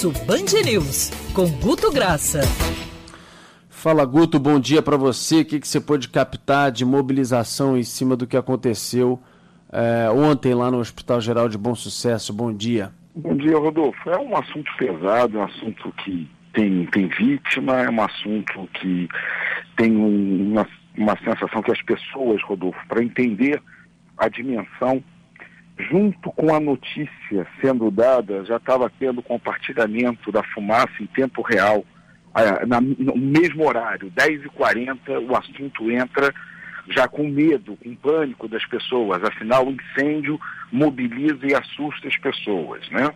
Almoço Band News, com Guto Graça. Fala Guto, bom dia para você. O que, que você pode captar de mobilização em cima do que aconteceu é, ontem lá no Hospital Geral de Bom Sucesso? Bom dia. Bom dia, Rodolfo. É um assunto pesado, é um assunto que tem, tem vítima, é um assunto que tem uma, uma sensação que as pessoas, Rodolfo, para entender a dimensão junto com a notícia sendo dada, já estava tendo compartilhamento da fumaça em tempo real, na, no mesmo horário, 10h40, o assunto entra já com medo, com pânico das pessoas, afinal o incêndio mobiliza e assusta as pessoas, né?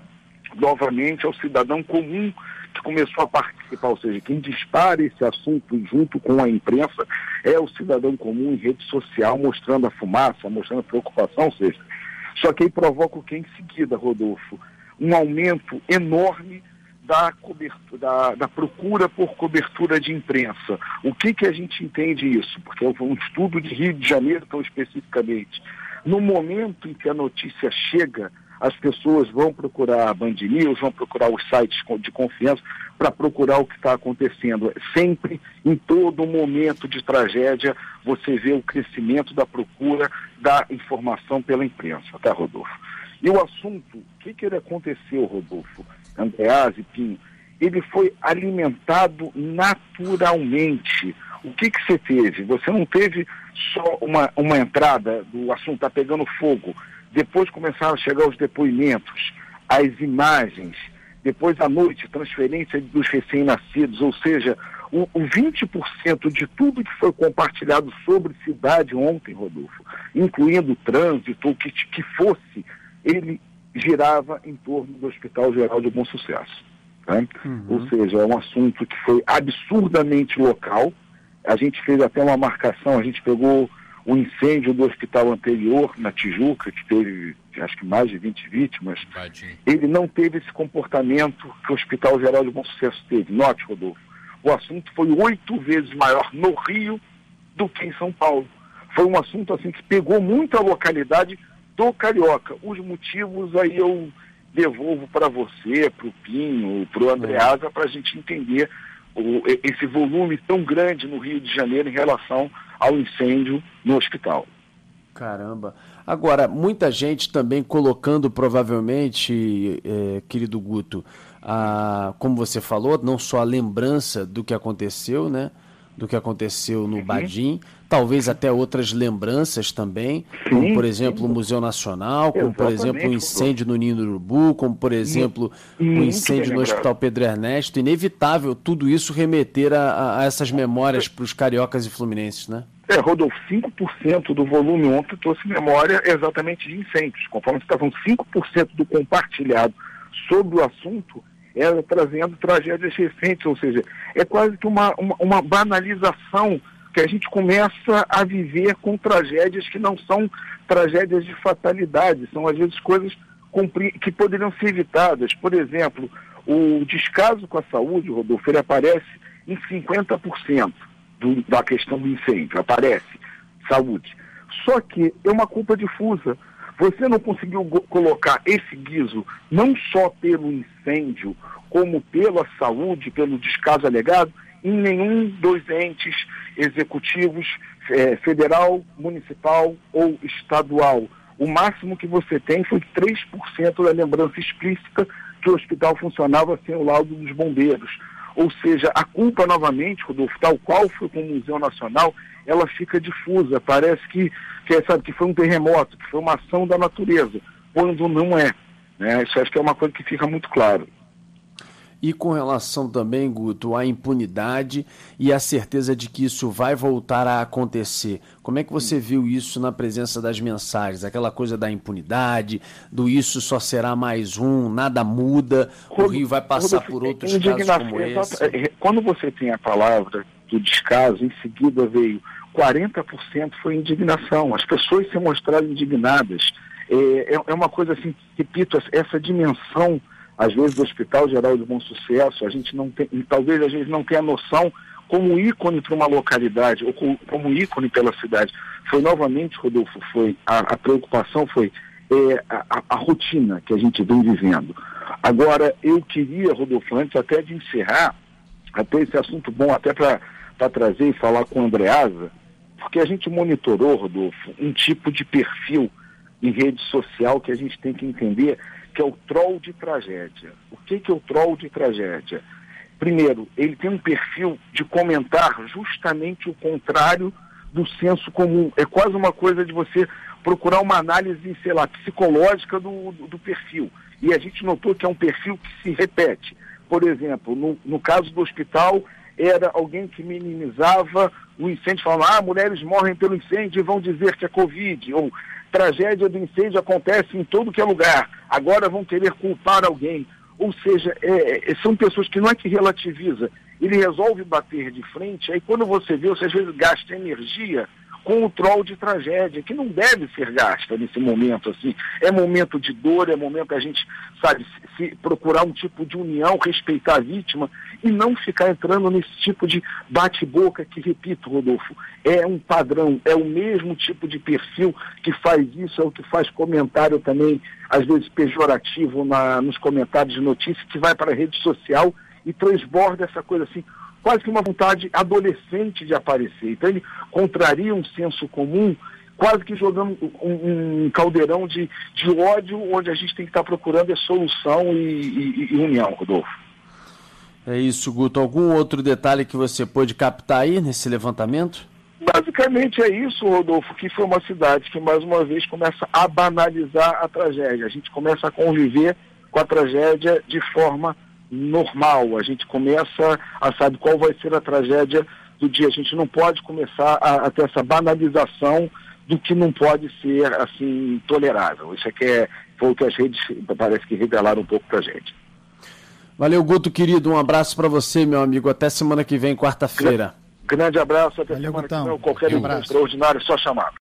Novamente é o cidadão comum que começou a participar, ou seja, quem dispara esse assunto junto com a imprensa é o cidadão comum em rede social, mostrando a fumaça, mostrando a preocupação, ou seja, só que aí provoca o que em seguida, Rodolfo? Um aumento enorme da, cobertura, da, da, procura por cobertura de imprensa. O que, que a gente entende isso? Porque é um estudo de Rio de Janeiro, tão especificamente. No momento em que a notícia chega, as pessoas vão procurar a Band News, vão procurar os sites de confiança para procurar o que está acontecendo. Sempre, em todo momento de tragédia, você vê o crescimento da procura da informação pela imprensa, tá, Rodolfo? E o assunto, o que, que ele aconteceu, Rodolfo? Andreas e Pinho, ele foi alimentado naturalmente. O que, que você teve? Você não teve só uma, uma entrada do assunto, está pegando fogo. Depois começaram a chegar os depoimentos, as imagens, depois à noite, transferência dos recém-nascidos, ou seja, o, o 20% de tudo que foi compartilhado sobre cidade ontem, Rodolfo, incluindo trânsito, o que, que fosse, ele girava em torno do Hospital Geral de Bom Sucesso. Né? Uhum. Ou seja, é um assunto que foi absurdamente local. A gente fez até uma marcação, a gente pegou o incêndio do hospital anterior, na Tijuca, que teve acho que mais de 20 vítimas, ele não teve esse comportamento que o Hospital Geral de Bom Sucesso teve. Note, Rodolfo, o assunto foi oito vezes maior no Rio do que em São Paulo. Foi um assunto assim que pegou muito a localidade do Carioca. Os motivos aí eu devolvo para você, para o Pinho, para o Andreasa, para a gente entender o, esse volume tão grande no Rio de Janeiro em relação ao incêndio no hospital. Caramba. Agora, muita gente também colocando provavelmente, é, querido Guto, a, como você falou, não só a lembrança do que aconteceu, né? Do que aconteceu no uhum. Badim, talvez até outras lembranças também, sim, como por exemplo sim. o Museu Nacional, como Exatamente, por exemplo o incêndio no Ninho do Urubu, como por exemplo o incêndio no Hospital Pedro Ernesto. Inevitável tudo isso remeter a, a essas memórias para os cariocas e fluminenses, né? É, Rodolfo, 5% do volume ontem trouxe memória exatamente de incêndios. Conforme está falando, 5% do compartilhado sobre o assunto era trazendo tragédias recentes, ou seja, é quase que uma, uma, uma banalização que a gente começa a viver com tragédias que não são tragédias de fatalidade, são às vezes coisas que poderiam ser evitadas. Por exemplo, o descaso com a saúde, Rodolfo, ele aparece em 50% do, da questão do incêndio, aparece saúde. Só que é uma culpa difusa. Você não conseguiu colocar esse guiso não só pelo incêndio, como pela saúde, pelo descaso alegado, em nenhum dos entes executivos é, federal, municipal ou estadual. O máximo que você tem foi 3% da lembrança explícita que o hospital funcionava sem o laudo dos bombeiros. Ou seja, a culpa novamente, Rodolfo, tal qual foi com o Museu Nacional, ela fica difusa. Parece que, que, sabe, que foi um terremoto, que foi uma ação da natureza, quando não é. Né? Isso acho que é uma coisa que fica muito claro. E com relação também, Guto, à impunidade e a certeza de que isso vai voltar a acontecer. Como é que você viu isso na presença das mensagens? Aquela coisa da impunidade, do isso só será mais um, nada muda, o Rio vai passar por outros casos como esse. É, quando você tem a palavra do descaso, em seguida veio 40% foi indignação. As pessoas se mostraram indignadas. É, é, é uma coisa assim, repito, essa dimensão às vezes do Hospital Geral de Bom Sucesso, a gente não tem, talvez a gente não tenha noção como ícone para uma localidade, ou como, ícone pela cidade. Foi novamente, Rodolfo, foi a, a preocupação foi é, a, a, rotina que a gente vem vivendo. Agora, eu queria, Rodolfo, antes até de encerrar, até esse assunto bom, até para trazer e falar com o Andreasa, porque a gente monitorou, Rodolfo, um tipo de perfil em rede social que a gente tem que entender que é o troll de tragédia. O que, que é o troll de tragédia? Primeiro, ele tem um perfil de comentar justamente o contrário do senso comum. É quase uma coisa de você procurar uma análise, sei lá, psicológica do, do, do perfil. E a gente notou que é um perfil que se repete. Por exemplo, no, no caso do hospital, era alguém que minimizava o incêndio, falando, ah, mulheres morrem pelo incêndio e vão dizer que é Covid, ou tragédia do incêndio acontece em todo que é lugar, agora vão querer culpar alguém. Ou seja, é, é, são pessoas que não é que relativiza, ele resolve bater de frente, aí quando você vê, você às vezes gasta energia com o troll de tragédia, que não deve ser gasta nesse momento, assim. É momento de dor, é momento a gente, sabe, se, se procurar um tipo de união, respeitar a vítima e não ficar entrando nesse tipo de bate-boca que, repito, Rodolfo, é um padrão, é o mesmo tipo de perfil que faz isso, é o que faz comentário também, às vezes pejorativo na, nos comentários de notícias, que vai para a rede social e transborda essa coisa assim, quase que uma vontade adolescente de aparecer. Então ele contraria um senso comum, quase que jogando um, um caldeirão de, de, ódio, onde a gente tem que estar procurando a solução e, e, e união, Rodolfo. É isso, Guto. Algum outro detalhe que você pôde captar aí nesse levantamento? Basicamente é isso, Rodolfo, que foi uma cidade que mais uma vez começa a banalizar a tragédia. A gente começa a conviver com a tragédia de forma normal. A gente começa a saber qual vai ser a tragédia do dia. A gente não pode começar a, a ter essa banalização do que não pode ser assim tolerável. Isso é que é, foi o que as redes parece que revelaram um pouco para a gente. Valeu, Guto, querido. Um abraço para você, meu amigo. Até semana que vem, quarta-feira. Grande abraço, até Valeu, semana Gutão. que vem. Qualquer um extraordinário, só chamar.